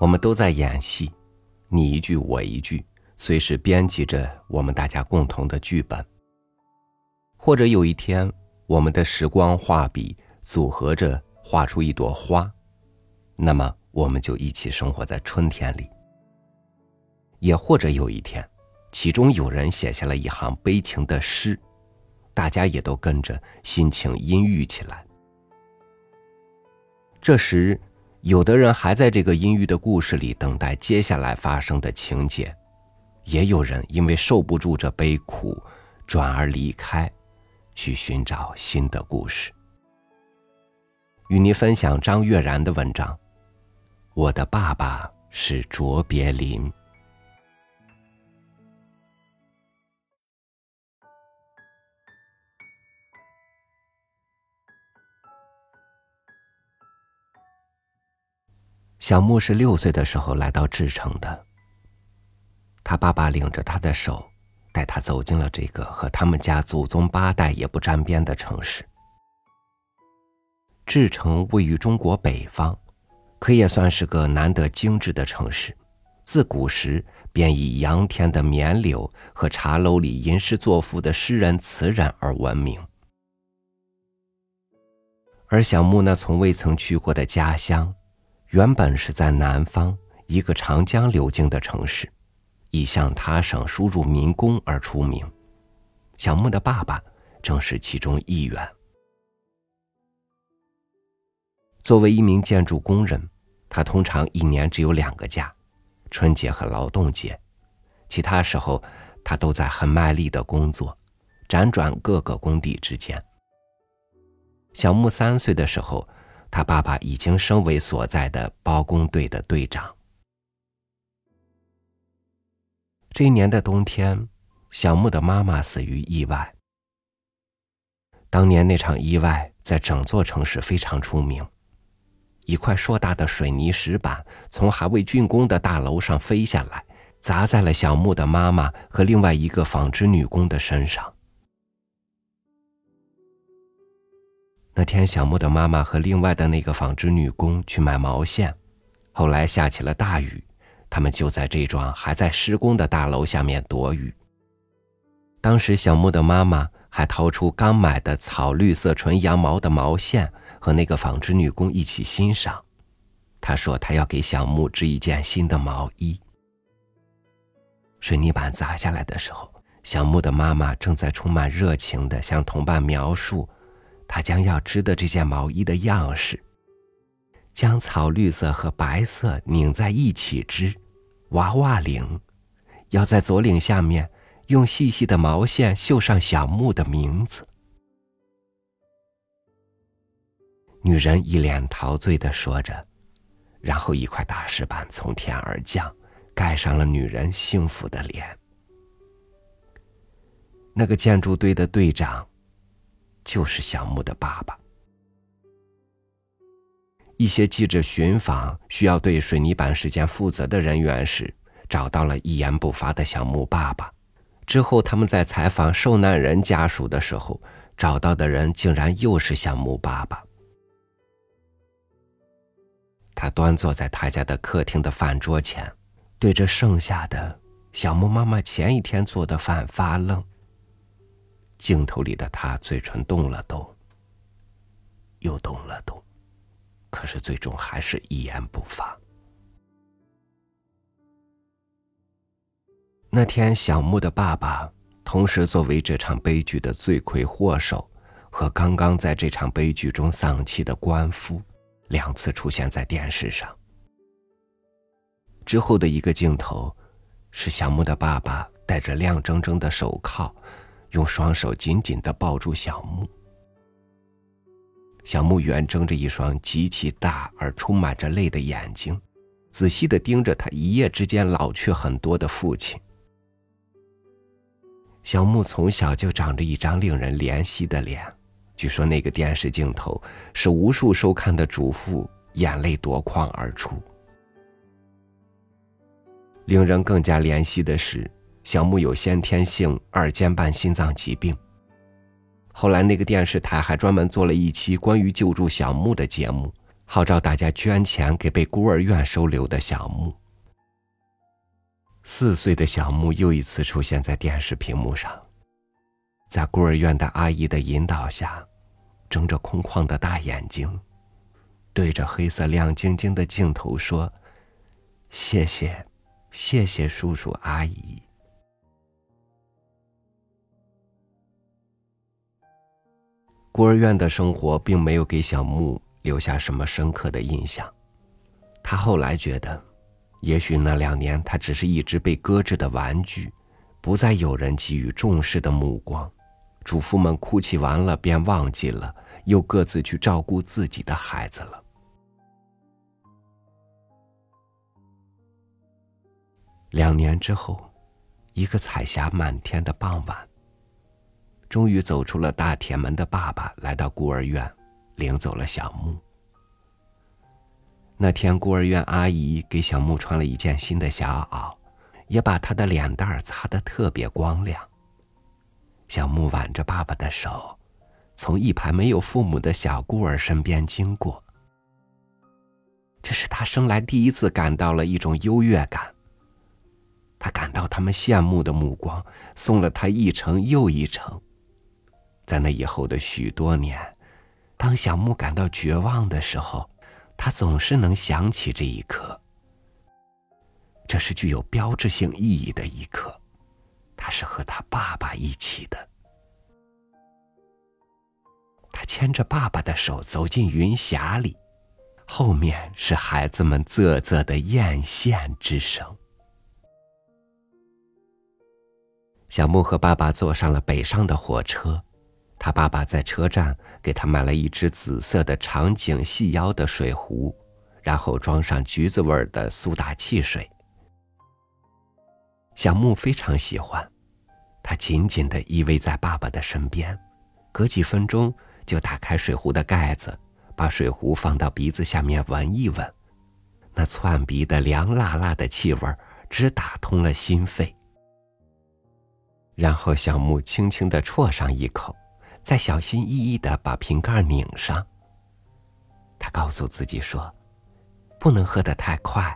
我们都在演戏，你一句我一句，随时编辑着我们大家共同的剧本。或者有一天，我们的时光画笔组合着画出一朵花，那么我们就一起生活在春天里。也或者有一天，其中有人写下了一行悲情的诗，大家也都跟着心情阴郁起来。这时。有的人还在这个阴郁的故事里等待接下来发生的情节，也有人因为受不住这悲苦，转而离开，去寻找新的故事。与您分享张悦然的文章《我的爸爸是卓别林》。小木是六岁的时候来到志城的。他爸爸领着他的手，带他走进了这个和他们家祖宗八代也不沾边的城市。志城位于中国北方，可也算是个难得精致的城市。自古时便以杨天的棉柳和茶楼里吟诗作赋的诗人词人而闻名。而小木那从未曾去过的家乡。原本是在南方一个长江流经的城市，以向他省输入民工而出名。小木的爸爸正是其中一员。作为一名建筑工人，他通常一年只有两个假：春节和劳动节。其他时候，他都在很卖力的工作，辗转各个工地之间。小木三岁的时候。他爸爸已经升为所在的包工队的队长。这一年的冬天，小木的妈妈死于意外。当年那场意外在整座城市非常出名，一块硕大的水泥石板从还未竣工的大楼上飞下来，砸在了小木的妈妈和另外一个纺织女工的身上。那天，小木的妈妈和另外的那个纺织女工去买毛线，后来下起了大雨，他们就在这幢还在施工的大楼下面躲雨。当时，小木的妈妈还掏出刚买的草绿色纯羊毛的毛线，和那个纺织女工一起欣赏。她说：“她要给小木织一件新的毛衣。”水泥板砸下来的时候，小木的妈妈正在充满热情的向同伴描述。他将要织的这件毛衣的样式，将草绿色和白色拧在一起织，娃娃领，要在左领下面用细细的毛线绣上小木的名字。女人一脸陶醉的说着，然后一块大石板从天而降，盖上了女人幸福的脸。那个建筑队的队长。就是小木的爸爸。一些记者寻访需要对水泥板事件负责的人员时，找到了一言不发的小木爸爸。之后，他们在采访受难人家属的时候，找到的人竟然又是小木爸爸。他端坐在他家的客厅的饭桌前，对着剩下的小木妈妈前一天做的饭发愣。镜头里的他嘴唇动了动，又动了动，可是最终还是一言不发。那天，小木的爸爸同时作为这场悲剧的罪魁祸首和刚刚在这场悲剧中丧妻的官夫，两次出现在电视上。之后的一个镜头，是小木的爸爸戴着亮铮铮的手铐。用双手紧紧的抱住小木，小木圆睁着一双极其大而充满着泪的眼睛，仔细的盯着他一夜之间老去很多的父亲。小木从小就长着一张令人怜惜的脸，据说那个电视镜头是无数收看的主妇眼泪夺眶而出。令人更加怜惜的是。小木有先天性二尖瓣心脏疾病，后来那个电视台还专门做了一期关于救助小木的节目，号召大家捐钱给被孤儿院收留的小木。四岁的小木又一次出现在电视屏幕上，在孤儿院的阿姨的引导下，睁着空旷的大眼睛，对着黑色亮晶晶的镜头说：“谢谢，谢谢叔叔阿姨。”孤儿院的生活并没有给小木留下什么深刻的印象。他后来觉得，也许那两年他只是一只被搁置的玩具，不再有人给予重视的目光。主妇们哭泣完了便忘记了，又各自去照顾自己的孩子了。两年之后，一个彩霞满天的傍晚。终于走出了大铁门的爸爸来到孤儿院，领走了小木。那天，孤儿院阿姨给小木穿了一件新的小袄，也把他的脸蛋擦得特别光亮。小木挽着爸爸的手，从一排没有父母的小孤儿身边经过。这是他生来第一次感到了一种优越感。他感到他们羡慕的目光，送了他一程又一程。在那以后的许多年，当小木感到绝望的时候，他总是能想起这一刻。这是具有标志性意义的一刻，他是和他爸爸一起的。他牵着爸爸的手走进云霞里，后面是孩子们啧啧的艳羡之声。小木和爸爸坐上了北上的火车。他爸爸在车站给他买了一只紫色的长颈细腰的水壶，然后装上橘子味的苏打汽水。小木非常喜欢，他紧紧的依偎在爸爸的身边，隔几分钟就打开水壶的盖子，把水壶放到鼻子下面闻一闻，那窜鼻的凉辣辣的气味直打通了心肺。然后小木轻轻的啜上一口。再小心翼翼的把瓶盖拧上。他告诉自己说：“不能喝得太快，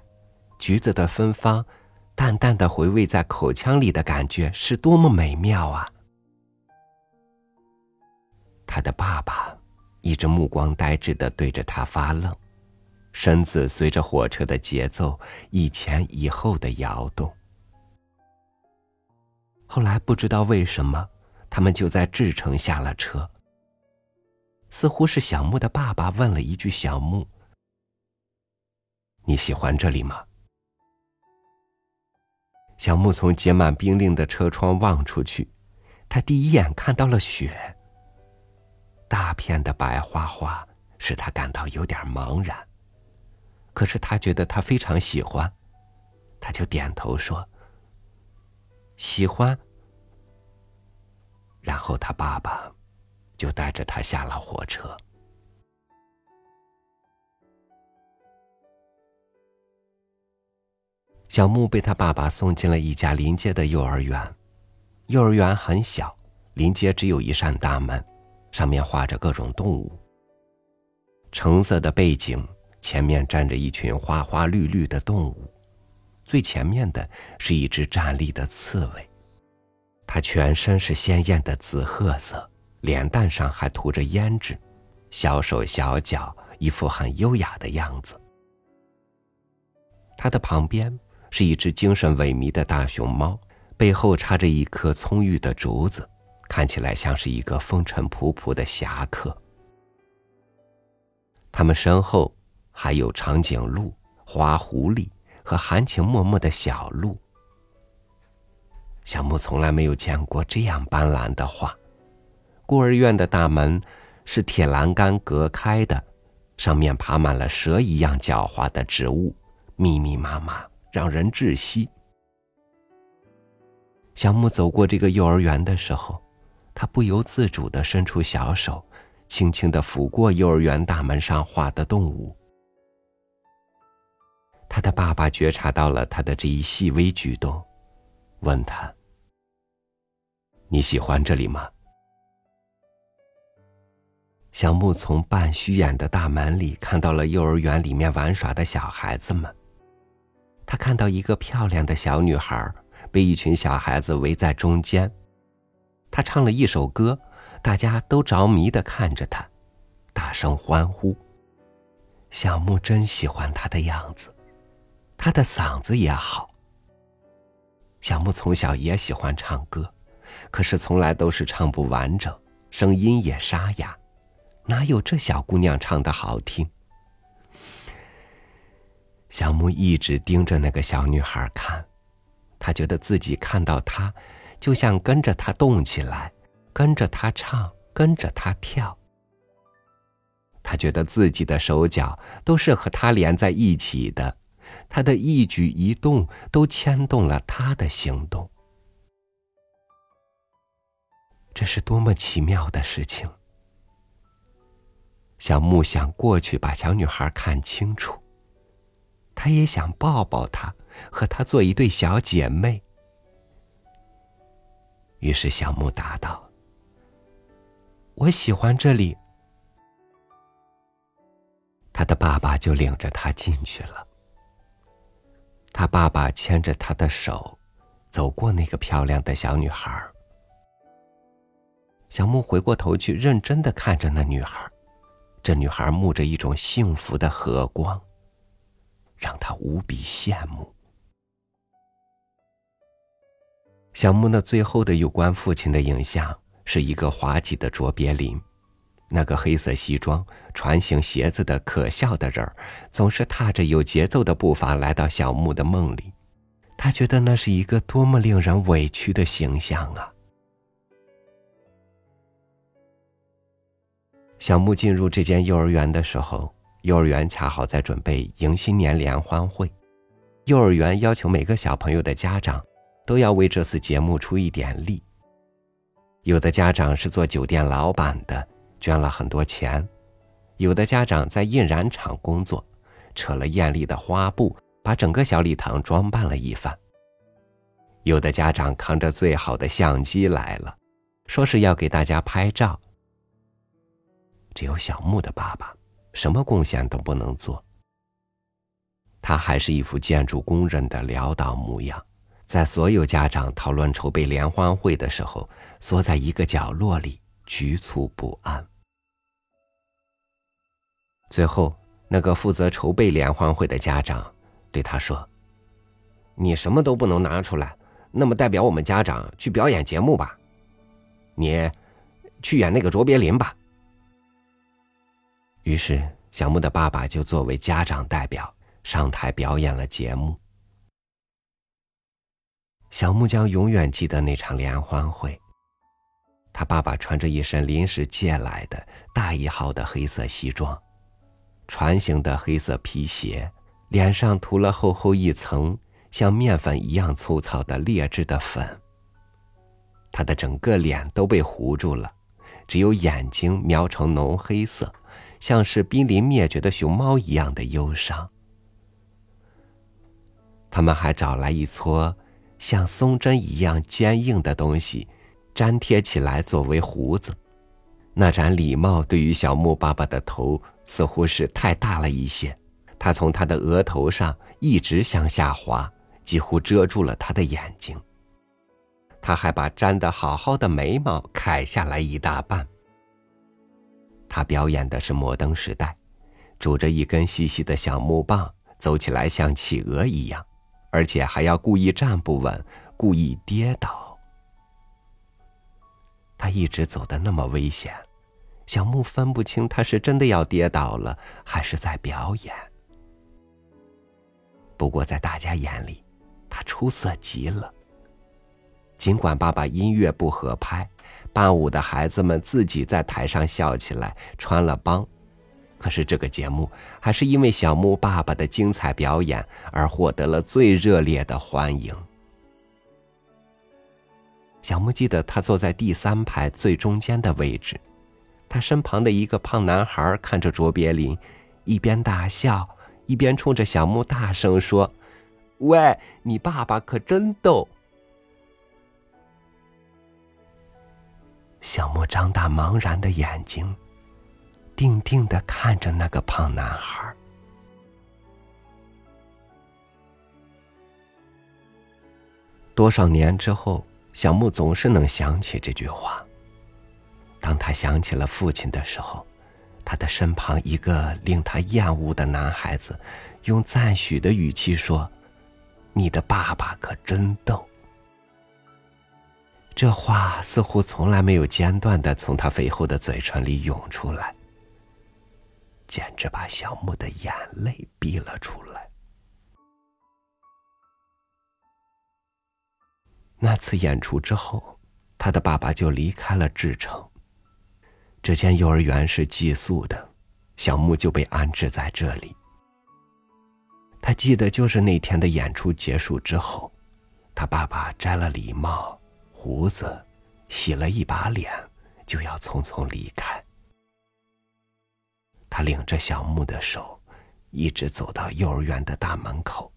橘子的芬芳，淡淡的回味在口腔里的感觉是多么美妙啊！”他的爸爸一直目光呆滞的对着他发愣，身子随着火车的节奏一前一后的摇动。后来不知道为什么。他们就在志城下了车。似乎是小木的爸爸问了一句：“小木，你喜欢这里吗？”小木从结满冰凌的车窗望出去，他第一眼看到了雪。大片的白花花使他感到有点茫然，可是他觉得他非常喜欢，他就点头说：“喜欢。”然后他爸爸就带着他下了火车。小木被他爸爸送进了一家临街的幼儿园，幼儿园很小，临街只有一扇大门，上面画着各种动物。橙色的背景前面站着一群花花绿绿的动物，最前面的是一只站立的刺猬。它全身是鲜艳的紫褐色，脸蛋上还涂着胭脂，小手小脚，一副很优雅的样子。它的旁边是一只精神萎靡的大熊猫，背后插着一棵葱郁的竹子，看起来像是一个风尘仆仆的侠客。他们身后还有长颈鹿、花狐狸和含情脉脉的小鹿。小木从来没有见过这样斑斓的画。孤儿院的大门是铁栏杆隔开的，上面爬满了蛇一样狡猾的植物，密密麻麻，让人窒息。小木走过这个幼儿园的时候，他不由自主的伸出小手，轻轻的抚过幼儿园大门上画的动物。他的爸爸觉察到了他的这一细微举动，问他。你喜欢这里吗？小木从半虚掩的大门里看到了幼儿园里面玩耍的小孩子们。他看到一个漂亮的小女孩被一群小孩子围在中间，她唱了一首歌，大家都着迷的看着她，大声欢呼。小木真喜欢她的样子，她的嗓子也好。小木从小也喜欢唱歌，可是从来都是唱不完整，声音也沙哑，哪有这小姑娘唱的好听？小木一直盯着那个小女孩看，他觉得自己看到她，就像跟着她动起来，跟着她唱，跟着她跳。他觉得自己的手脚都是和她连在一起的，他的一举一动都牵动了她的行动。这是多么奇妙的事情！小木想过去把小女孩看清楚。他也想抱抱她，和她做一对小姐妹。于是小木答道：“我喜欢这里。”他的爸爸就领着他进去了。他爸爸牵着他的手，走过那个漂亮的小女孩。小木回过头去，认真的看着那女孩，这女孩沐着一种幸福的和光。让他无比羡慕。小木那最后的有关父亲的影像，是一个滑稽的卓别林，那个黑色西装、船形鞋子的可笑的人儿，总是踏着有节奏的步伐来到小木的梦里。他觉得那是一个多么令人委屈的形象啊！小木进入这间幼儿园的时候。幼儿园恰好在准备迎新年联欢会，幼儿园要求每个小朋友的家长都要为这次节目出一点力。有的家长是做酒店老板的，捐了很多钱；有的家长在印染厂工作，扯了艳丽的花布，把整个小礼堂装扮了一番；有的家长扛着最好的相机来了，说是要给大家拍照。只有小木的爸爸。什么贡献都不能做。他还是一副建筑工人的潦倒模样，在所有家长讨论筹备联欢会的时候，缩在一个角落里，局促不安。最后，那个负责筹备联欢会的家长对他说：“你什么都不能拿出来，那么代表我们家长去表演节目吧，你去演那个卓别林吧。”于是，小木的爸爸就作为家长代表上台表演了节目。小木将永远记得那场联欢会。他爸爸穿着一身临时借来的大一号的黑色西装，船形的黑色皮鞋，脸上涂了厚厚一层像面粉一样粗糙的劣质的粉。他的整个脸都被糊住了，只有眼睛描成浓黑色。像是濒临灭绝的熊猫一样的忧伤。他们还找来一撮像松针一样坚硬的东西，粘贴起来作为胡子。那盏礼帽对于小木爸爸的头似乎是太大了一些，它从他的额头上一直向下滑，几乎遮住了他的眼睛。他还把粘得好好的眉毛砍下来一大半。他表演的是摩登时代，拄着一根细细的小木棒，走起来像企鹅一样，而且还要故意站不稳，故意跌倒。他一直走的那么危险，小木分不清他是真的要跌倒了，还是在表演。不过在大家眼里，他出色极了。尽管爸爸音乐不合拍。伴舞的孩子们自己在台上笑起来，穿了帮。可是这个节目还是因为小木爸爸的精彩表演而获得了最热烈的欢迎。小木记得他坐在第三排最中间的位置，他身旁的一个胖男孩看着卓别林，一边大笑，一边冲着小木大声说：“喂，你爸爸可真逗。”小莫张大茫然的眼睛，定定的看着那个胖男孩。多少年之后，小木总是能想起这句话。当他想起了父亲的时候，他的身旁一个令他厌恶的男孩子，用赞许的语气说：“你的爸爸可真逗。”这话似乎从来没有间断的从他肥厚的嘴唇里涌出来，简直把小木的眼泪逼了出来。那次演出之后，他的爸爸就离开了志城。这间幼儿园是寄宿的，小木就被安置在这里。他记得，就是那天的演出结束之后，他爸爸摘了礼帽。胡子，洗了一把脸，就要匆匆离开。他领着小木的手，一直走到幼儿园的大门口。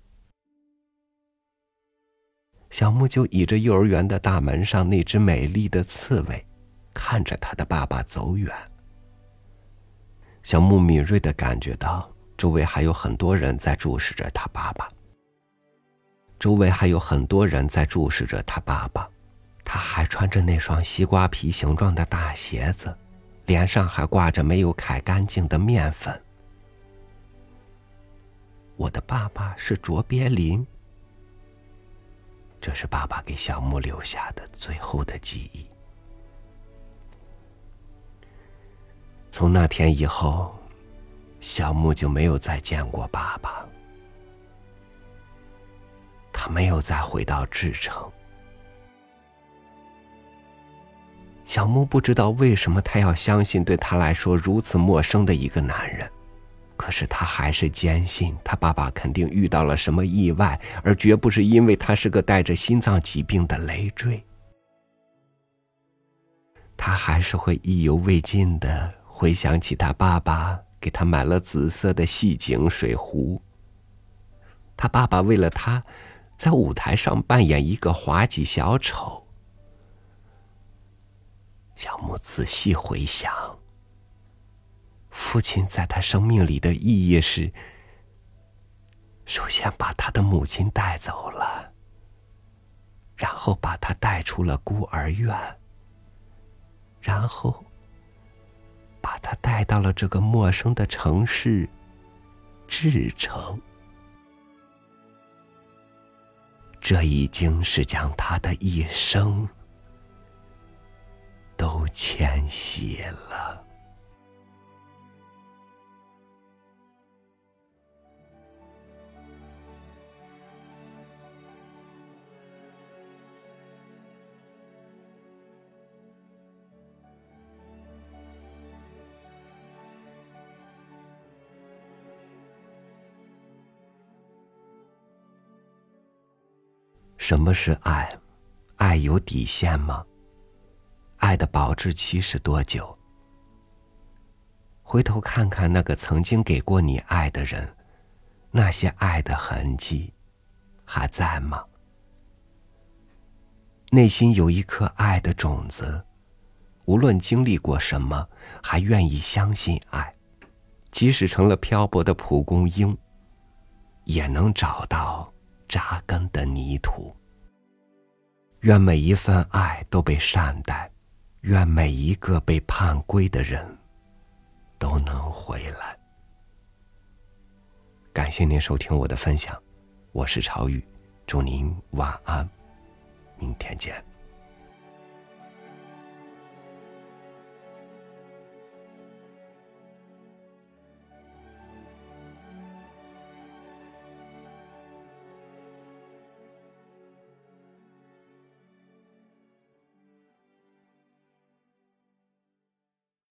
小木就倚着幼儿园的大门上那只美丽的刺猬，看着他的爸爸走远。小木敏锐的感觉到，周围还有很多人在注视着他爸爸。周围还有很多人在注视着他爸爸。他还穿着那双西瓜皮形状的大鞋子，脸上还挂着没有揩干净的面粉。我的爸爸是卓别林，这是爸爸给小木留下的最后的记忆。从那天以后，小木就没有再见过爸爸，他没有再回到志城。小木不知道为什么他要相信对他来说如此陌生的一个男人，可是他还是坚信他爸爸肯定遇到了什么意外，而绝不是因为他是个带着心脏疾病的累赘。他还是会意犹未尽的回想起他爸爸给他买了紫色的细颈水壶。他爸爸为了他，在舞台上扮演一个滑稽小丑。小木仔细回想，父亲在他生命里的意义是：首先把他的母亲带走了，然后把他带出了孤儿院，然后把他带到了这个陌生的城市——志城。这已经是将他的一生。都迁徙了。什么是爱？爱有底线吗？爱的保质期是多久？回头看看那个曾经给过你爱的人，那些爱的痕迹还在吗？内心有一颗爱的种子，无论经历过什么，还愿意相信爱，即使成了漂泊的蒲公英，也能找到扎根的泥土。愿每一份爱都被善待。愿每一个被判归的人都能回来。感谢您收听我的分享，我是朝雨，祝您晚安，明天见。